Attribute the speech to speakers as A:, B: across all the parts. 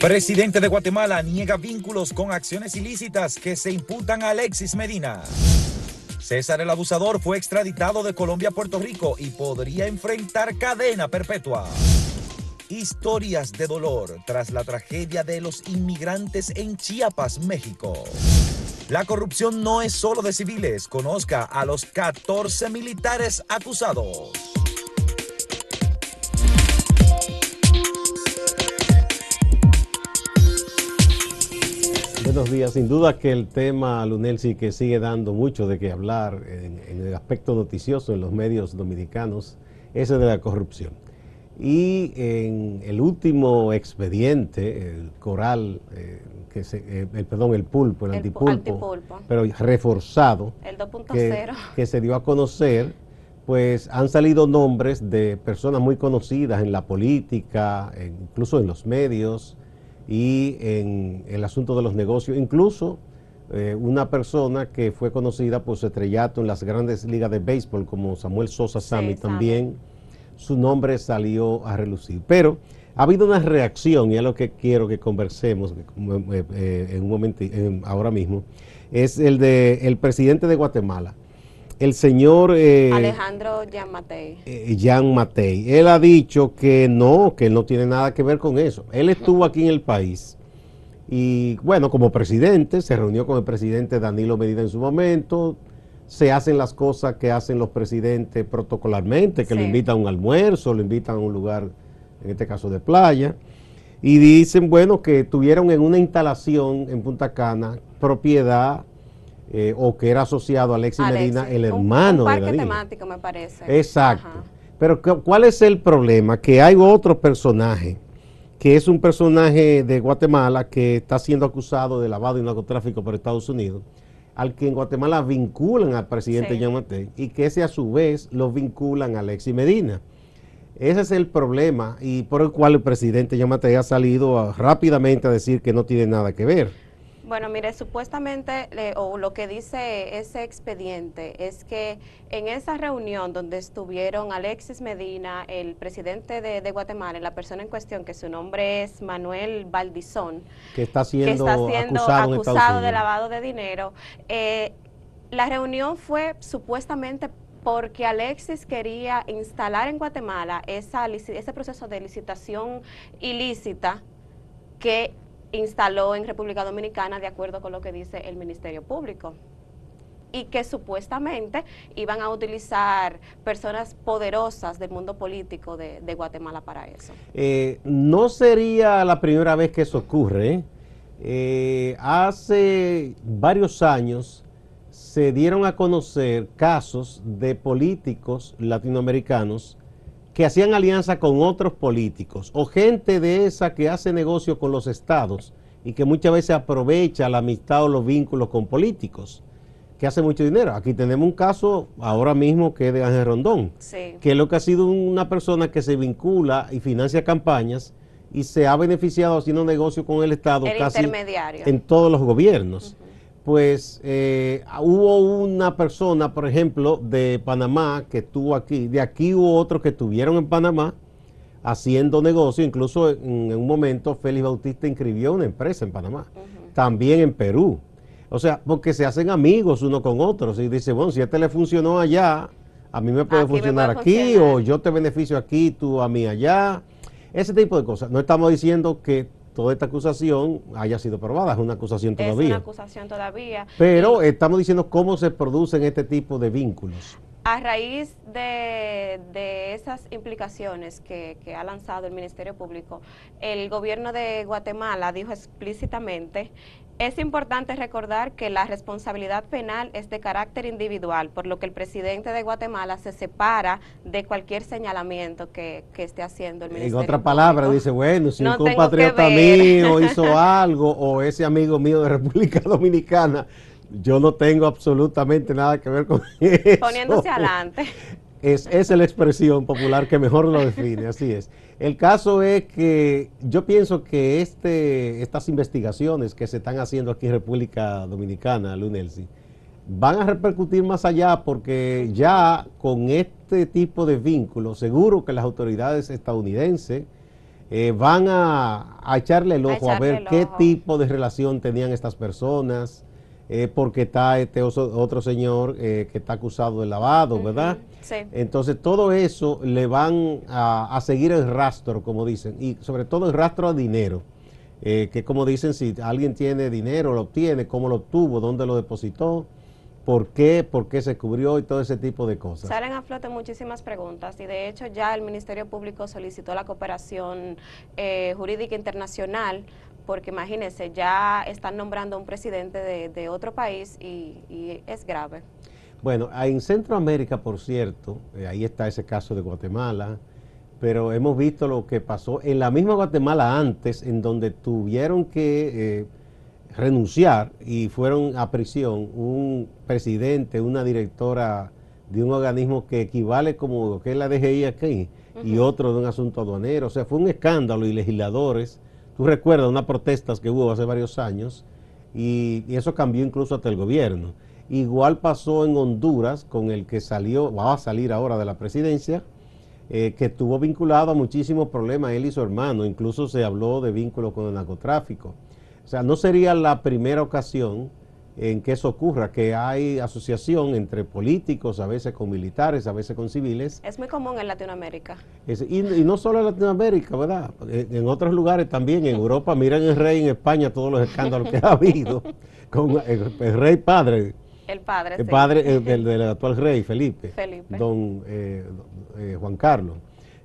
A: Presidente de Guatemala niega vínculos con acciones ilícitas que se imputan a Alexis Medina. César el Abusador fue extraditado de Colombia a Puerto Rico y podría enfrentar cadena perpetua. Historias de dolor tras la tragedia de los inmigrantes en Chiapas, México. La corrupción no es solo de civiles. Conozca a los 14 militares acusados.
B: Buenos días. Sin duda que el tema, Lunelsi, que sigue dando mucho de qué hablar en, en, el aspecto noticioso en los medios dominicanos, es el de la corrupción. Y en el último expediente, el coral, eh, que se, eh, el, perdón, el pulpo, el, el antipulpo, antipulpo, pero reforzado,
C: el 2.0,
B: que, que se dio a conocer, pues han salido nombres de personas muy conocidas en la política, incluso en los medios, y en el asunto de los negocios, incluso eh, una persona que fue conocida por su estrellato en las grandes ligas de béisbol como Samuel Sosa Sami sí, también, su nombre salió a relucir. Pero ha habido una reacción, y es lo que quiero que conversemos eh, eh, en un momento, ahora mismo, es el de el presidente de Guatemala, el señor
C: eh, Alejandro Jean Matei.
B: Eh, Matei. Él ha dicho que no, que él no tiene nada que ver con eso. Él estuvo aquí en el país y, bueno, como presidente, se reunió con el presidente Danilo Medina en su momento. Se hacen las cosas que hacen los presidentes protocolarmente, que sí. lo invitan a un almuerzo, lo invitan a un lugar, en este caso de playa. Y dicen, bueno, que tuvieron en una instalación en Punta Cana propiedad eh, o que era asociado a Alexis, Alexis Medina, el hermano
C: un, un parque
B: de Danilo.
C: temático, me parece.
B: Exacto. Ajá. Pero ¿cuál es el problema? Que hay otro personaje, que es un personaje de Guatemala que está siendo acusado de lavado y narcotráfico por Estados Unidos, al que en Guatemala vinculan al presidente sí. Yamatei y que ese a su vez lo vinculan a Alexis Medina. Ese es el problema y por el cual el presidente Yamatei ha salido a, rápidamente a decir que no tiene nada que ver.
C: Bueno, mire, supuestamente, eh, o lo que dice ese expediente es que en esa reunión donde estuvieron Alexis Medina, el presidente de, de, Guatemala, la persona en cuestión, que su nombre es Manuel Valdizón,
B: que está siendo,
C: que está siendo acusado, acusado de lavado de dinero, eh, la reunión fue supuestamente porque Alexis quería instalar en Guatemala esa, ese proceso de licitación ilícita que instaló en República Dominicana de acuerdo con lo que dice el Ministerio Público y que supuestamente iban a utilizar personas poderosas del mundo político de, Guatemala para eso.
B: Eh, no sería la primera vez que eso ocurre. Eh, hace varios años se dieron a conocer casos de políticos latinoamericanos que hacían alianza con otros políticos o gente de esa que hace negocio con los estados y que muchas veces aprovecha la amistad o los vínculos con políticos que hace mucho dinero. Aquí tenemos un caso ahora mismo que es de Ángel Rondón,
C: sí.
B: que es lo que ha sido una persona que se vincula y financia campañas y se ha beneficiado haciendo negocio con el Estado
C: el
B: casi
C: intermediario.
B: en todos los gobiernos. Uh -huh pues eh, hubo una persona, por ejemplo, de Panamá que estuvo aquí, de aquí hubo otros que estuvieron en Panamá haciendo negocio, incluso en, en un momento Félix Bautista inscribió una empresa en Panamá, uh -huh. también en Perú. O sea, porque se hacen amigos uno con otros y dice, bueno, si a este le funcionó allá, a mí me puede
C: aquí
B: funcionar
C: me puede
B: aquí
C: funcionar.
B: o yo te beneficio aquí, tú a mí allá. Ese tipo de cosas. No estamos diciendo que toda esta acusación haya sido probada, es una acusación todavía.
C: Es una acusación todavía.
B: Pero y, estamos diciendo cómo se producen este tipo de vínculos.
C: A raíz de, de esas implicaciones que, que, ha lanzado el Ministerio Público, el gobierno de Guatemala dijo explícitamente, es importante recordar que la responsabilidad penal es de carácter individual, por lo que el presidente de Guatemala se separa de cualquier señalamiento que, que esté haciendo el Ministerio
B: En otra
C: Público.
B: palabra, dice, bueno, si
C: no
B: un compatriota mío hizo algo o ese amigo mío de República Dominicana yo no tengo absolutamente nada que ver con eso.
C: Poniéndose adelante.
B: Es, es la expresión popular que mejor lo define, así es. El caso es que yo pienso que este, estas investigaciones que se están haciendo aquí en República Dominicana, Lunelsi, van a repercutir más allá porque ya con este tipo de vínculos, seguro que las autoridades estadounidenses eh, van a, echarle el ojo a, ver qué tipo de relación tenían estas personas, eh, porque está este otro señor que está acusado de lavado, ¿verdad? Sí. Entonces todo eso le van a, a, seguir el rastro, como dicen, y sobre todo el rastro a dinero. que como dicen, si alguien tiene dinero, lo obtiene, cómo lo obtuvo, dónde lo depositó, por qué, por qué se cubrió y todo ese tipo de cosas.
C: Salen a flote muchísimas preguntas y de hecho ya el Ministerio Público solicitó la cooperación eh, jurídica internacional porque imagínense, ya están nombrando a un presidente de, otro país y, es grave.
B: Bueno, en Centroamérica, por cierto, eh, ahí está ese caso de Guatemala, pero hemos visto lo que pasó en la misma Guatemala antes, en donde tuvieron que... Eh, renunciar y fueron a prisión un presidente, una directora de un organismo que equivale como que es la DGI aquí y otro de un asunto aduanero. O sea, fue un escándalo y legisladores, tú recuerdas unas protestas que hubo hace varios años y, eso cambió incluso hasta el gobierno. Igual pasó en Honduras con el que salió, va a salir ahora de la presidencia, eh, que estuvo vinculado a muchísimos problemas, él y su hermano, incluso se habló de vínculos con el narcotráfico. O sea, no sería la primera ocasión en que eso ocurra, que hay asociación entre políticos, a veces con militares, a veces con civiles.
C: Es muy común en Latinoamérica.
B: y, no solo en Latinoamérica, ¿verdad? En, otros lugares también, en Europa, miren el rey en España, todos los escándalos que ha habido con el, rey padre.
C: El padre,
B: El padre del, actual rey, Felipe. Felipe. Don eh, eh, Juan Carlos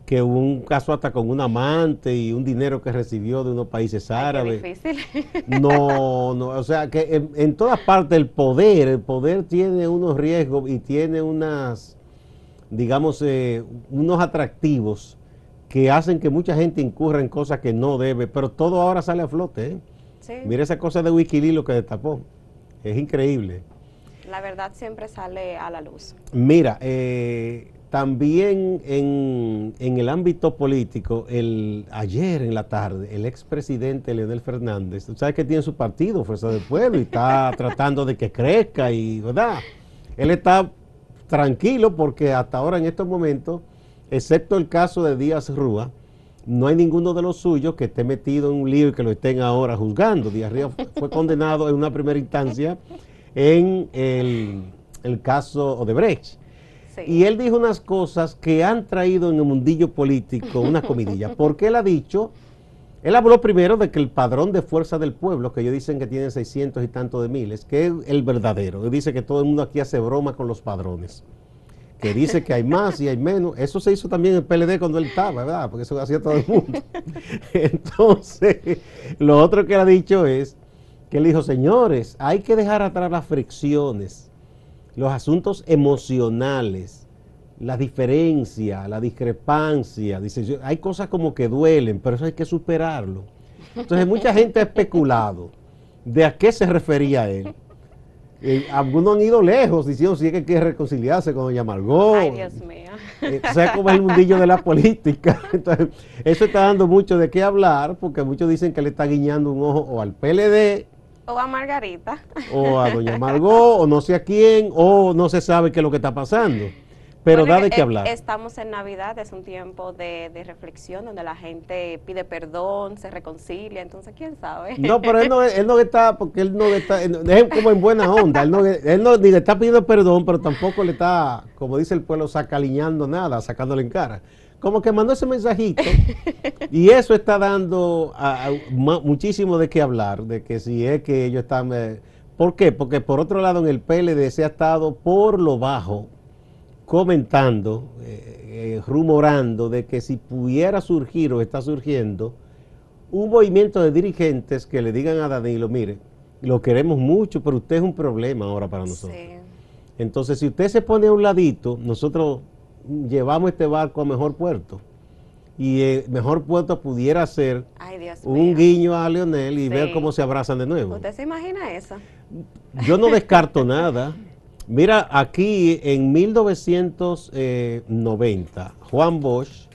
B: que hubo un caso hasta con un amante y un dinero que recibió de unos países árabes. difícil. No, no, o sea que en, todas partes el poder, el poder tiene unos riesgos y tiene unas, digamos, eh, unos atractivos que hacen que mucha gente incurra en cosas que no debe, pero todo ahora sale a flote. ¿eh? Sí. Mira esa cosa de Wikileaks lo que destapó. Es increíble.
C: La verdad siempre sale a la luz.
B: Mira, eh, también en, el ámbito político, el, ayer en la tarde, el expresidente Leonel Fernández, tú sabes que tiene su partido, Fuerza del Pueblo, y está tratando de que crezca, y ¿verdad? Él está tranquilo porque hasta ahora en estos momentos, excepto el caso de Díaz Rúa, no hay ninguno de los suyos que esté metido en un lío y que lo estén ahora juzgando. Díaz Rúa fue condenado en una primera instancia en el, el caso Odebrecht y él dijo unas cosas que han traído en el mundillo político una comidilla. Porque él ha dicho, él habló primero de que el padrón de fuerza del pueblo, que ellos dicen que tiene 600 y tanto de miles, que es el verdadero. Él dice que todo el mundo aquí hace broma con los padrones. Que dice que hay más y hay menos. Eso se hizo también en el PLD cuando él estaba, ¿verdad? Porque eso lo hacía todo el mundo. Entonces, lo otro que él ha dicho es que él dijo, señores, hay que dejar atrás las fricciones los asuntos emocionales, la diferencia, la discrepancia. Dice, hay cosas como que duelen, pero eso hay que superarlo. Entonces mucha gente ha especulado de a qué se refería él. Eh, algunos han ido lejos diciendo si es que hay que reconciliarse con doña Margot. Ay, Dios mío. Eh, o sea, como es el mundillo de la política. Entonces, eso está dando mucho de qué hablar, porque muchos dicen que le está guiñando un ojo o al PLD
C: o a Margarita.
B: O a doña Margot, o no sé a quién, o no se sabe qué es lo que está pasando. Pero da de qué hablar.
C: Estamos en Navidad, es un tiempo de, reflexión donde la gente pide perdón, se reconcilia, entonces quién sabe.
B: No, pero él no, él no está, porque él no está, es como en buena onda, él no, él no ni le está pidiendo perdón, pero tampoco le está, como dice el pueblo, sacaliñando nada, sacándole en cara como que mandó ese mensajito y eso está dando muchísimo de qué hablar, de que si es que ellos están... Eh, ¿Por qué? Porque por otro lado en el PLD se ha estado por lo bajo comentando, eh, eh, rumorando de que si pudiera surgir o está surgiendo un movimiento de dirigentes que le digan a Danilo, mire, lo queremos mucho, pero usted es un problema ahora para nosotros. Entonces, si usted se pone a un ladito, nosotros llevamos este barco a mejor puerto. Y el mejor puerto pudiera ser un guiño a Leonel y ver cómo se abrazan de nuevo.
C: ¿Usted se imagina eso?
B: Yo no descarto nada. Mira, aquí en 1990, Juan Bosch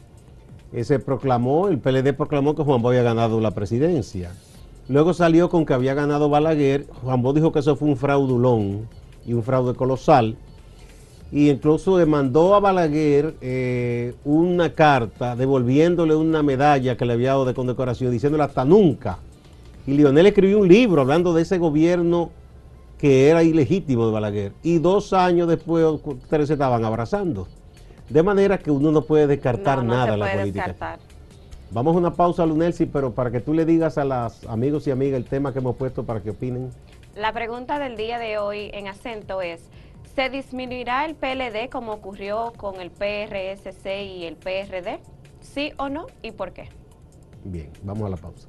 B: eh, se proclamó, el PLD proclamó que Juan Bosch había ganado la presidencia. Luego salió con que había ganado Balaguer. Juan Bosch dijo que eso fue un fraudulón y un fraude colosal y incluso le mandó a Balaguer eh, una carta devolviéndole una medalla que le había dado de condecoración, diciéndole hasta nunca. Y Lionel escribió un libro hablando de ese gobierno que era ilegítimo de Balaguer. Y dos años después ustedes se estaban abrazando. De manera que uno no puede descartar nada en la política. Vamos a una pausa, Lunelsi, pero para que tú le digas a los amigos y amigas el tema que hemos puesto para que opinen.
C: La pregunta del día de hoy en acento es, ¿se disminuirá el PLD como ocurrió con el PRSC y el PRD? ¿Sí o no? ¿Y por qué?
B: Bien, vamos a la pausa.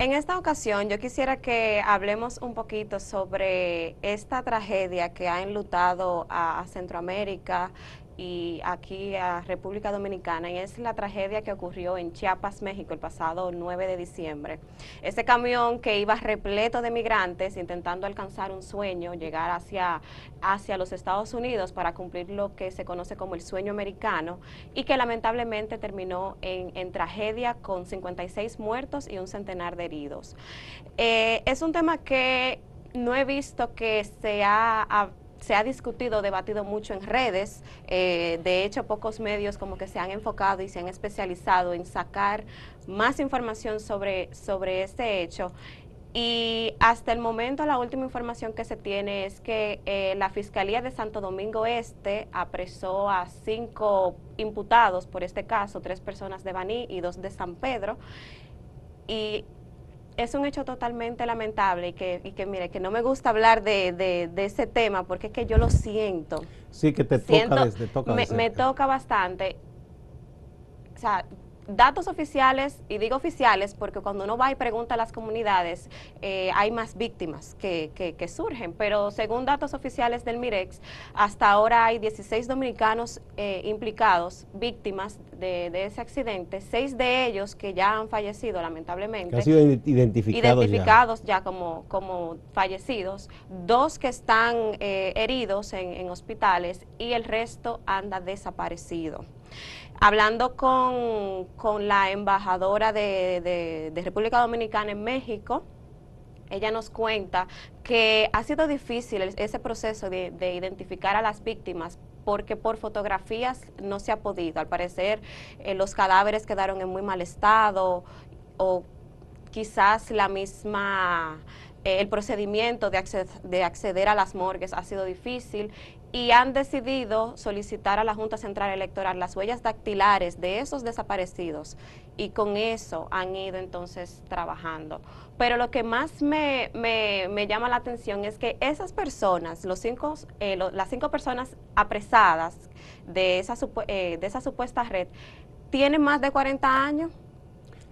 C: En esta ocasión yo quisiera que hablemos un poquito sobre esta tragedia que ha enlutado a, Centroamérica y aquí a República Dominicana, y es la tragedia que ocurrió en Chiapas, México, el pasado 9 de diciembre. Ese camión que iba repleto de migrantes intentando alcanzar un sueño, llegar hacia, hacia los Estados Unidos para cumplir lo que se conoce como el sueño americano, y que lamentablemente terminó en, tragedia con 56 muertos y un centenar de heridos. Eh, es un tema que no he visto que se ha se ha discutido, debatido mucho en redes. Eh, de hecho, pocos medios como que se han enfocado y se han especializado en sacar más información sobre, sobre este hecho. Y hasta el momento la última información que se tiene es que eh, la Fiscalía de Santo Domingo Este apresó a cinco imputados por este caso, tres personas de Baní y dos de San Pedro. Y es un hecho totalmente lamentable y que, y que mire, que no me gusta hablar de, de, ese tema porque es que yo lo siento.
B: Sí, que te toca, desde, toca
C: me, me toca bastante. O sea, datos oficiales, y digo oficiales porque cuando uno va y pregunta a las comunidades, eh, hay más víctimas que, que, surgen, pero según datos oficiales del MIREX, hasta ahora hay 16 dominicanos eh, implicados, víctimas de, de, ese accidente, seis de ellos que ya han fallecido lamentablemente.
B: han sido identificados,
C: identificados ya, como, como fallecidos, dos que están eh, heridos en, en hospitales y el resto anda desaparecido. Hablando con, la embajadora de, República Dominicana en México, ella nos cuenta que ha sido difícil ese proceso de, identificar a las víctimas porque por fotografías no se ha podido. Al parecer eh, los cadáveres quedaron en muy mal estado o quizás la misma el procedimiento de, de acceder a las morgues ha sido difícil y han decidido solicitar a la Junta Central Electoral las huellas dactilares de esos desaparecidos y con eso han ido entonces trabajando. Pero lo que más me, llama la atención es que esas personas, los cinco, eh, las cinco personas apresadas eh, de esa supuesta red, tienen más de 40 años.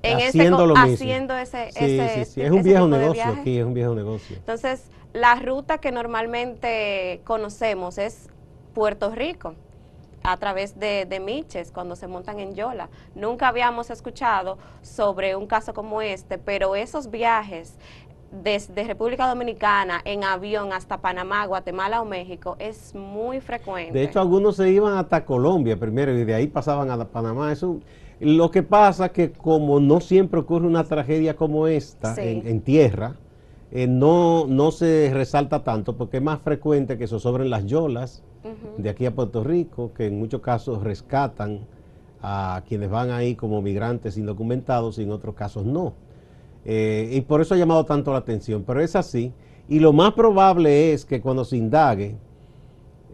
B: En haciendo ese, lo
C: haciendo ese,
B: sí, sí, es un viejo negocio aquí, es un viejo negocio.
C: Entonces, la ruta que normalmente conocemos es Puerto Rico a través de, Miches cuando se montan en Yola. Nunca habíamos escuchado sobre un caso como este, pero esos viajes desde República Dominicana en avión hasta Panamá, Guatemala o México es muy frecuente.
B: De hecho, algunos se iban hasta Colombia primero y de ahí pasaban a Panamá. Eso, lo que pasa que como no siempre ocurre una tragedia como esta en tierra, eh, no, no se resalta tanto porque es más frecuente que se sobren las yolas de aquí a Puerto Rico, que en muchos casos rescatan a quienes van ahí como migrantes indocumentados y en otros casos no. Eh, y por eso ha llamado tanto la atención, pero es así. Y lo más probable es que cuando se indague,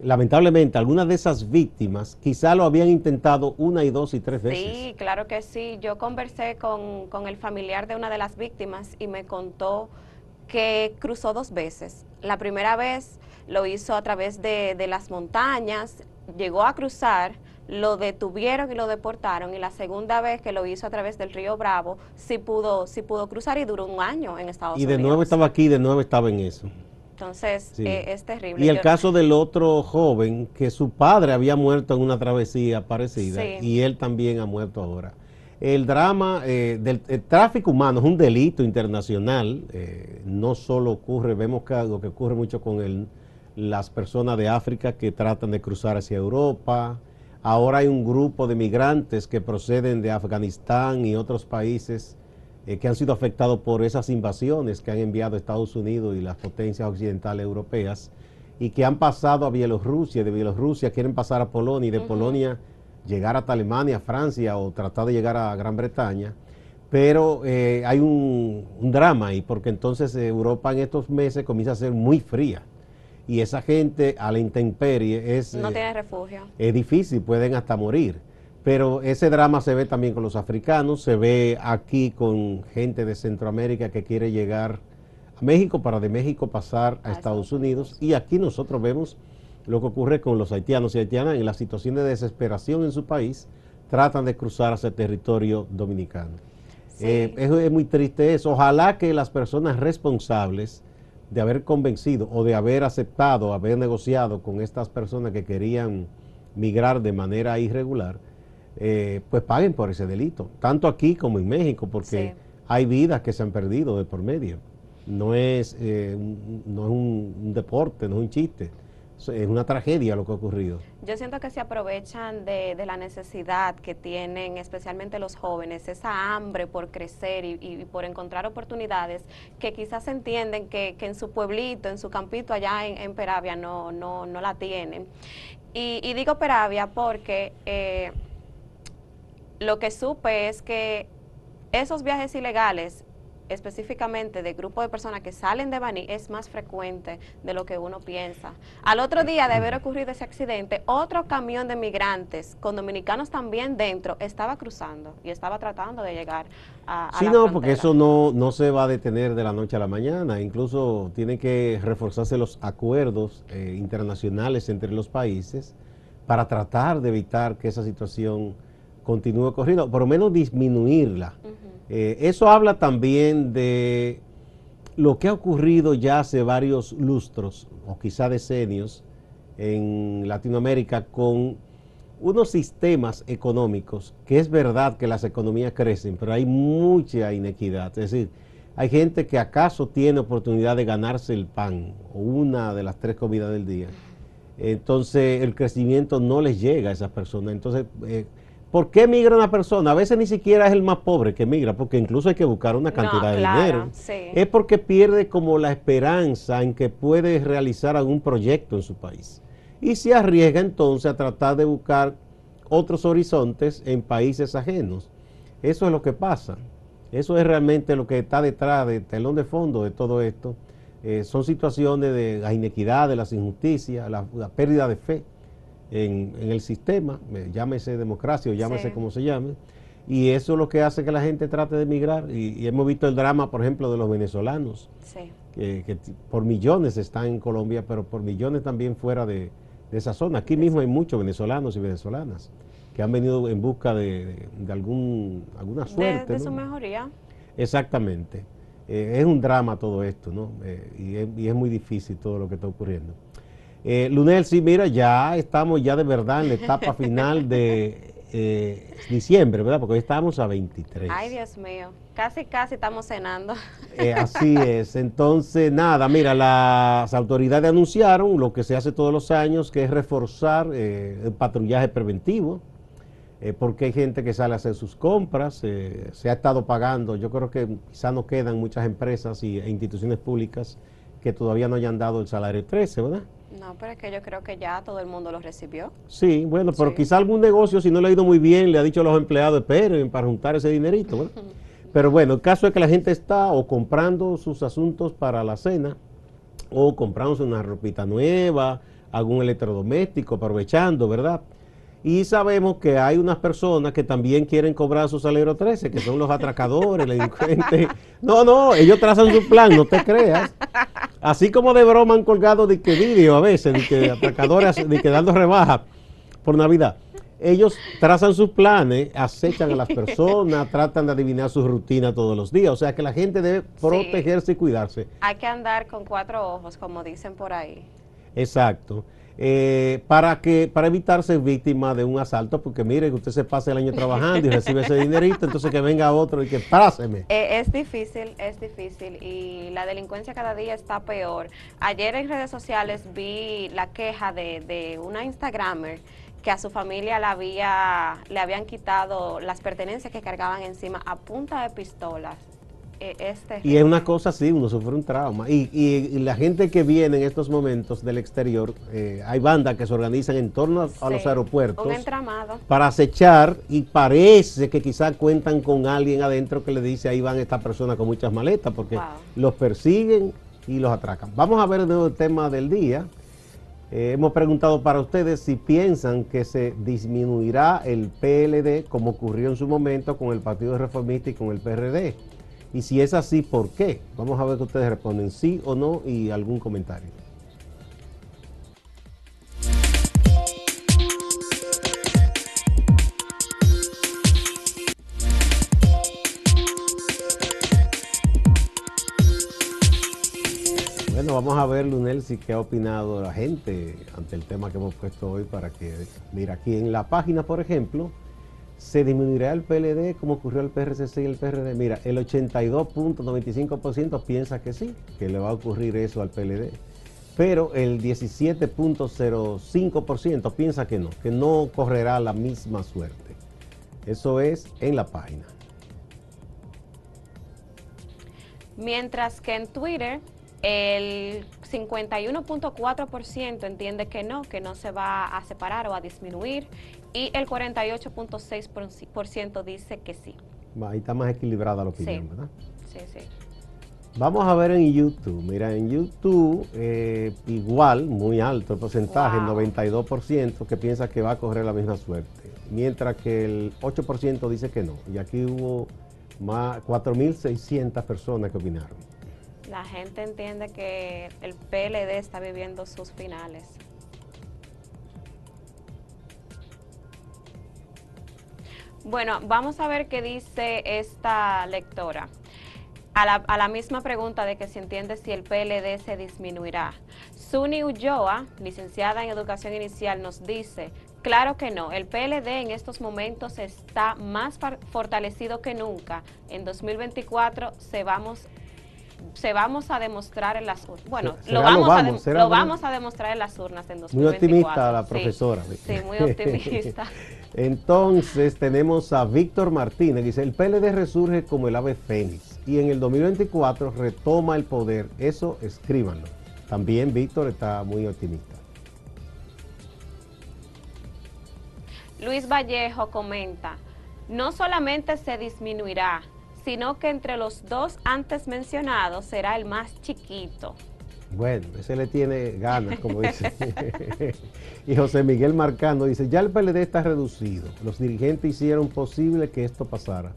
B: lamentablemente algunas de esas víctimas quizá lo habían intentado una y dos y tres veces.
C: Sí, claro que sí. Yo conversé con, con el familiar de una de las víctimas y me contó que cruzó dos veces. La primera vez lo hizo a través de, las montañas, llegó a cruzar, lo detuvieron y lo deportaron y la segunda vez que lo hizo a través del río Bravo sí pudo sí pudo cruzar y duró un año en Estados Unidos.
B: Y de nuevo estaba aquí, de nuevo estaba en eso.
C: Entonces eh, es terrible.
B: Y el caso del otro joven que su padre había muerto en una travesía parecida y él también ha muerto ahora. El drama eh, del tráfico humano es un delito internacional, eh, no solo ocurre, vemos que lo que ocurre mucho con el, las personas de África que tratan de cruzar hacia Europa, Ahora hay un grupo de migrantes que proceden de Afganistán y otros países eh, que han sido afectados por esas invasiones que han enviado Estados Unidos y las potencias occidentales europeas y que han pasado a Bielorrusia, de Bielorrusia quieren pasar a Polonia y de Polonia llegar hasta Alemania, Francia o tratar de llegar a Gran Bretaña. Pero eh, hay un, drama ahí, porque entonces Europa en estos meses comienza a ser muy fría y esa gente a la intemperie es...
C: No eh, tiene refugio.
B: Es difícil, pueden hasta morir. Pero ese drama se ve también con los africanos, se ve aquí con gente de Centroamérica que quiere llegar a México para de México pasar a, Estados Unidos. Y aquí nosotros vemos lo que ocurre con los haitianos y haitianas en la situación de desesperación en su país, tratan de cruzar hacia el territorio dominicano. Eh, es muy triste eso. Ojalá que las personas responsables de haber convencido o de haber aceptado, haber negociado con estas personas que querían migrar de manera irregular, eh, pues paguen por ese delito, tanto aquí como en México, porque hay vidas que se han perdido de por medio. No es, eh, no es un deporte, no es un chiste es una tragedia lo que ha ocurrido.
C: Yo siento que se aprovechan de, la necesidad que tienen especialmente los jóvenes, esa hambre por crecer y, por encontrar oportunidades que quizás entienden que, en su pueblito, en su campito allá en, Peravia no, no, no la tienen. Y, digo Peravia porque eh, lo que supe es que esos viajes ilegales específicamente de grupo de personas que salen de Baní es más frecuente de lo que uno piensa. Al otro día de haber ocurrido ese accidente, otro camión de migrantes con dominicanos también dentro estaba cruzando y estaba tratando de llegar a,
B: a sí, no, porque eso no, no se va a detener de la noche a la mañana. Incluso tienen que reforzarse los acuerdos eh, internacionales entre los países para tratar de evitar que esa situación continúe corriendo, por lo menos disminuirla. Eh, eso habla también de lo que ha ocurrido ya hace varios lustros, o quizá decenios, en Latinoamérica con unos sistemas económicos, que es verdad que las economías crecen, pero hay mucha inequidad. Es decir, hay gente que acaso tiene oportunidad de ganarse el pan o una de las tres comidas del día. Entonces el crecimiento no les llega a esas personas. Entonces eh, ¿Por qué migra una persona? A veces ni siquiera es el más pobre que migra, porque incluso hay que buscar una cantidad de dinero. Es porque pierde como la esperanza en que puede realizar algún proyecto en su país. Y se arriesga entonces a tratar de buscar otros horizontes en países ajenos. Eso es lo que pasa. Eso es realmente lo que está detrás del telón de fondo de todo esto. Eh, son situaciones de la inequidad, de las injusticias, la pérdida de fe en, el sistema, llámese democracia o llámese como se llame, y eso es lo que hace que la gente trate de emigrar. Y, hemos visto el drama, por ejemplo, de los venezolanos, que, por millones están en Colombia, pero por millones también fuera de, esa zona. Aquí mismo hay muchos venezolanos y venezolanas que han venido en busca de, algún, alguna suerte.
C: De, su mejoría.
B: Exactamente. Eh, es un drama todo esto, ¿no? Eh, y es muy difícil todo lo que está ocurriendo. Eh, Lunel, sí, mira, ya estamos ya de verdad en la etapa final de eh, diciembre, ¿verdad? Porque hoy estamos a 23.
C: Ay, Dios mío, casi, casi estamos cenando.
B: Eh, así es. Entonces, nada, mira, las autoridades anunciaron lo que se hace todos los años, que es reforzar eh, el patrullaje preventivo, porque hay gente que sale a hacer sus compras, se ha estado pagando, yo creo que quizá no quedan muchas empresas y, e instituciones públicas que todavía no hayan dado el salario 13, ¿verdad?
C: No, pero es que yo creo que ya todo el mundo lo recibió.
B: Sí, bueno, pero quizá algún negocio, si no le ha ido muy bien, le ha dicho a los empleados, esperen para juntar ese dinerito. pero bueno, el caso es que la gente está o comprando sus asuntos para la cena, o comprándose una ropita nueva, algún electrodoméstico, aprovechando, ¿verdad? Y sabemos que hay unas personas que también quieren cobrar su salario 13, que son los atracadores, delincuentes. No, no, ellos trazan su plan, no te creas. Así como de broma han colgado de que vídeo a veces, de que atracadores, de que dando rebaja por Navidad. Ellos trazan sus planes, acechan a las personas, tratan de adivinar su rutina todos los días. O sea que la gente debe protegerse y cuidarse.
C: Hay que andar con cuatro ojos, como dicen por ahí.
B: Exacto. Eh, para que para evitar ser víctima de un asalto, porque mire que usted se pase el año trabajando y recibe ese dinerito, entonces que venga otro y que páseme.
C: Eh, es difícil, es difícil y la delincuencia cada día está peor. Ayer en redes sociales vi la queja de, de una Instagramer que a su familia le, había, le habían quitado las pertenencias que cargaban encima a punta de pistolas.
B: E, este y es una cosa así, uno sufre un trauma. Y, y, la gente que viene en estos momentos del exterior, eh, hay bandas que se organizan en torno a, los aeropuertos para acechar y parece que quizás cuentan con alguien adentro que le dice ahí van estas personas con muchas maletas porque los persiguen y los atracan. Vamos a ver el nuevo tema del día. Eh, hemos preguntado para ustedes si piensan que se disminuirá el PLD como ocurrió en su momento con el Partido Reformista y con el PRD. Y si es así, ¿por qué? Vamos a ver que ustedes responden sí o no y algún comentario. Bueno, vamos a ver, Lunel, si qué ha opinado la gente ante el tema que hemos puesto hoy para que, mira, aquí en la página, por ejemplo, se disminuirá el PLD como ocurrió al PRCC y el PRD. Mira, el 82.95% piensa que sí, que le va a ocurrir eso al PLD. Pero el 17.05% piensa que no, que no correrá la misma suerte. Eso es en la página.
C: Mientras que en Twitter el 51.4% entiende que no, que no se va a separar o a disminuir y el 48.6% dice que sí.
B: Ahí está más equilibrada la opinión, ¿verdad? Sí, sí. Vamos a ver en YouTube. Mira, en YouTube eh, igual, muy alto el porcentaje, el 92% que piensa que va a correr la misma suerte, mientras que el 8% dice que no. Y aquí hubo más 4.600 personas que opinaron
C: la gente entiende que el PLD está viviendo sus finales. Bueno, vamos a ver qué dice esta lectora. A la, misma pregunta de que se entiende si el PLD se disminuirá. Suni Ulloa, licenciada en Educación Inicial, nos dice, claro que no, el PLD en estos momentos está más fortalecido que nunca. En 2024 se vamos se vamos a demostrar en las urnas. Bueno, lo, vamos, a demostrar en las urnas en 2024.
B: Muy optimista la profesora.
C: Sí, muy optimista.
B: Entonces tenemos a Víctor Martínez, dice, el PLD resurge como el ave fénix y en el 2024 retoma el poder. Eso escríbanlo. También Víctor está muy optimista.
C: Luis Vallejo comenta, no solamente se disminuirá, sino que entre los dos antes mencionados será el más chiquito.
B: Bueno, ese le tiene ganas, como dice. y José Miguel Marcando dice, ya el PLD está reducido. Los dirigentes hicieron posible que esto pasara.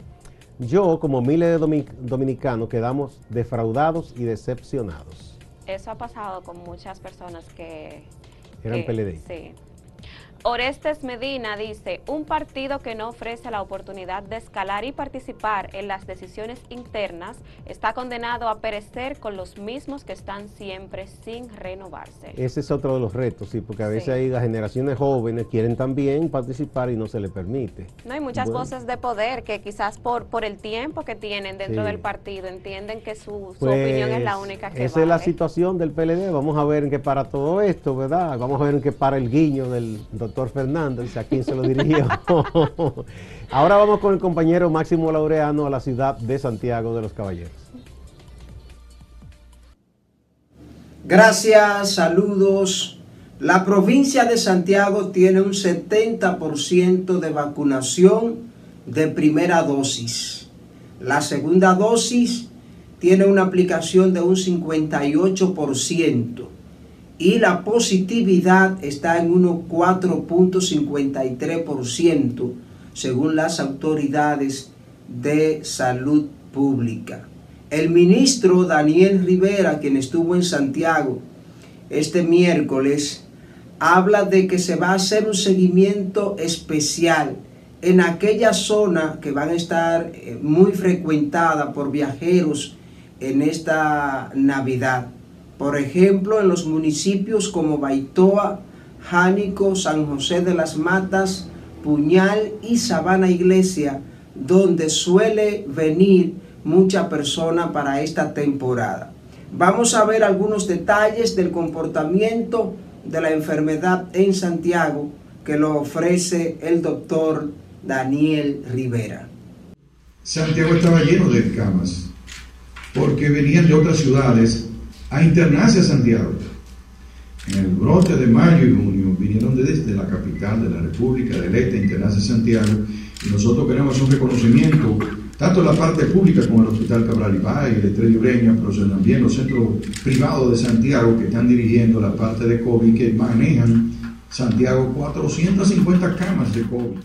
B: Yo, como miles de dominicanos, quedamos defraudados y decepcionados.
C: Eso ha pasado con muchas personas que...
B: Eran PLD.
C: Sí. Orestes Medina dice, un partido que no ofrece la oportunidad de escalar y participar en las decisiones internas está condenado a perecer con los mismos que están siempre sin renovarse.
B: Ese es otro de los retos, sí, porque a veces hay las generaciones jóvenes quieren también participar y no se les permite.
C: No hay muchas voces de poder que quizás por, por el tiempo que tienen dentro del partido entienden que su,
B: pues,
C: opinión es la única que
B: Esa es la situación del PLD, vamos a ver en qué para todo esto, ¿verdad? Vamos a ver en qué para el guiño del doctor doctor Fernández, a quien se lo dirigió. Ahora vamos con el compañero Máximo Laureano a la ciudad de Santiago de los Caballeros.
D: Gracias, saludos. La provincia de Santiago tiene un 70% de vacunación de primera dosis. La segunda dosis tiene una aplicación de un 58% y la positividad está en 4.53% según las autoridades de salud pública. El ministro Daniel Rivera, quien estuvo en Santiago este miércoles, habla de que se va a hacer un seguimiento especial en aquella zona que van a estar eh, muy frecuentada por viajeros en esta Navidad. Por ejemplo, en los municipios como Baitoa, Jánico, San José de las Matas, Puñal y Sabana Iglesia, donde suele venir mucha persona para esta temporada. Vamos a ver algunos detalles del comportamiento de la enfermedad en Santiago que lo ofrece el doctor Daniel Rivera.
E: Santiago estaba lleno de camas porque venían de otras ciudades a internarse a Santiago. En el brote de mayo y junio vinieron desde la capital de la República del Este a internarse a Santiago y nosotros queremos un reconocimiento tanto en la parte pública como el Hospital Cabral Ibáez, el Estrella Ureña, pero también los centros privados de Santiago que están dirigiendo la parte de COVID, que manejan Santiago 450 camas de COVID.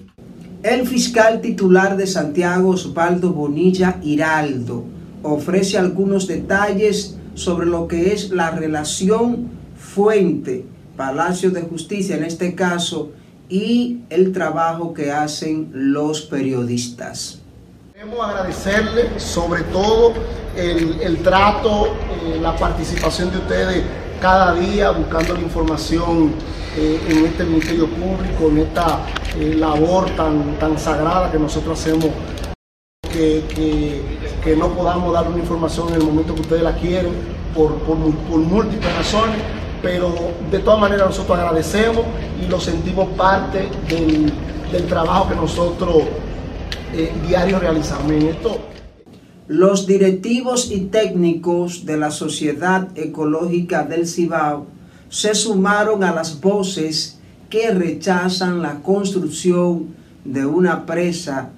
D: El fiscal titular de Santiago, Osvaldo Bonilla Hiraldo, ofrece algunos detalles sobre lo que es la relación fuente, Palacio de Justicia en este caso, y el trabajo que hacen los periodistas.
F: Queremos agradecerle sobre todo el, trato, eh, la participación de ustedes cada día buscando la información eh, en este Ministerio Público, en esta eh, labor tan, tan sagrada que nosotros hacemos, que, no podamos dar una información en el momento que ustedes la quieren por, por, múltiples razones, pero de todas maneras nosotros agradecemos y lo sentimos parte del, del trabajo que nosotros eh, realizamos en esto.
D: Los directivos y técnicos de la Sociedad Ecológica del Cibao se sumaron a las voces que rechazan la construcción de una presa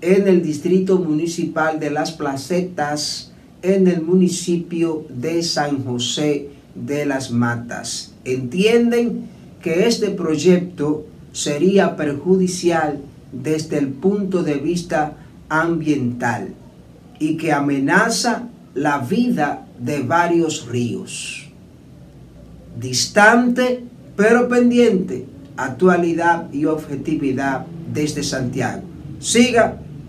D: en el distrito municipal de Las Placetas, en el municipio de San José de las Matas. Entienden que este proyecto sería perjudicial desde el punto de vista ambiental y que amenaza la vida de varios ríos. Distante pero pendiente, actualidad y objetividad desde Santiago. Siga